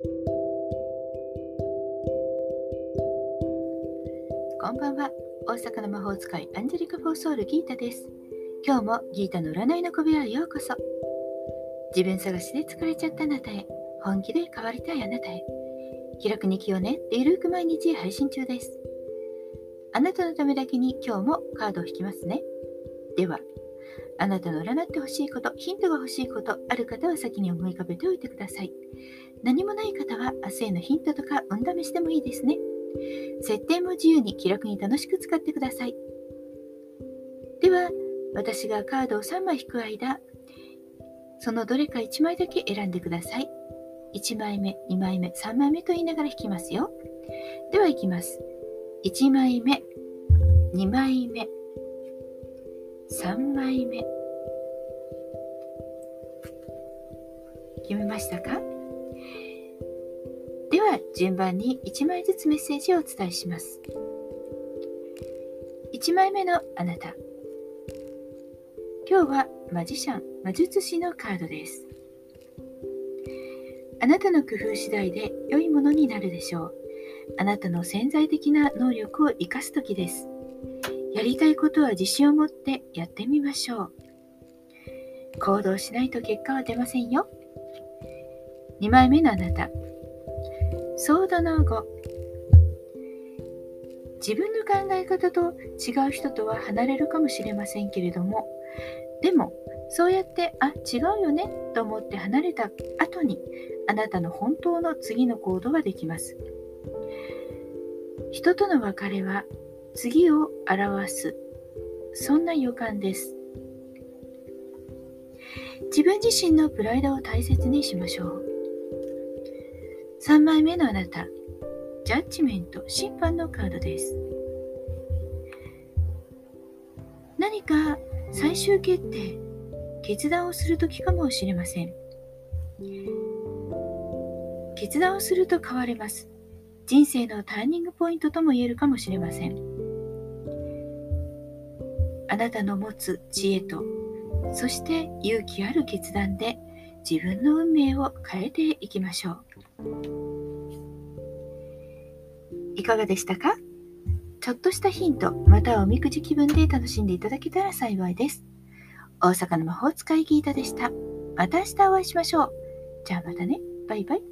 こんばんは。大阪の魔法使いアンジェリカ・フォーソール・ギータです。今日もギータの占いの小部屋へようこそ。自分探しで疲れちゃったあなたへ、本気で変わりたいあなたへ、開く日記をね、ゆるく毎日配信中です。あなたのためだけに今日もカードを引きますね。では、あなたの占ってほしいこと、ヒントが欲しいこと、ある方は先に思い浮かべておいてください。何もない方は明日へのヒントとか運試しでもいいですね。設定も自由に気楽に楽しく使ってください。では、私がカードを3枚引く間、そのどれか1枚だけ選んでください。1枚目、2枚目、3枚目と言いながら引きますよ。では、いきます。1枚目、2枚目、3枚目。決めましたか？では順番に1枚ずつメッセージをお伝えします。1枚目のあなた。今日はマジシャン、魔術師のカードです。あなたの工夫次第で良いものになるでしょう。あなたの潜在的な能力を生かす時です。やりたいことは自信を持ってやってみましょう。行動しないと結果は出ませんよ。2枚目のあなた。ソードの5自分の考え方と違う人とは離れるかもしれませんけれども。でもそうやってあ違うよねと思って離れた後にあなたの本当の次の行動ができます。人との別れは次を表すそんな予感です。自分自身のプライドを大切にしましょう。3枚目のあなた、ジャッジメント、審判のカードです。何か最終決定、決断をする時かもしれません。決断をすると変われます。人生のターニングポイントとも言えるかもしれません。あなたの持つ知恵と、そして勇気ある決断で自分の運命を変えていきましょう。いかがでしたか？ちょっとしたヒント、またはおみくじ気分で楽しんでいただけたら幸いです。大阪の魔法使いギータでした。また明日お会いしましょう。じゃあまたね。バイバイ。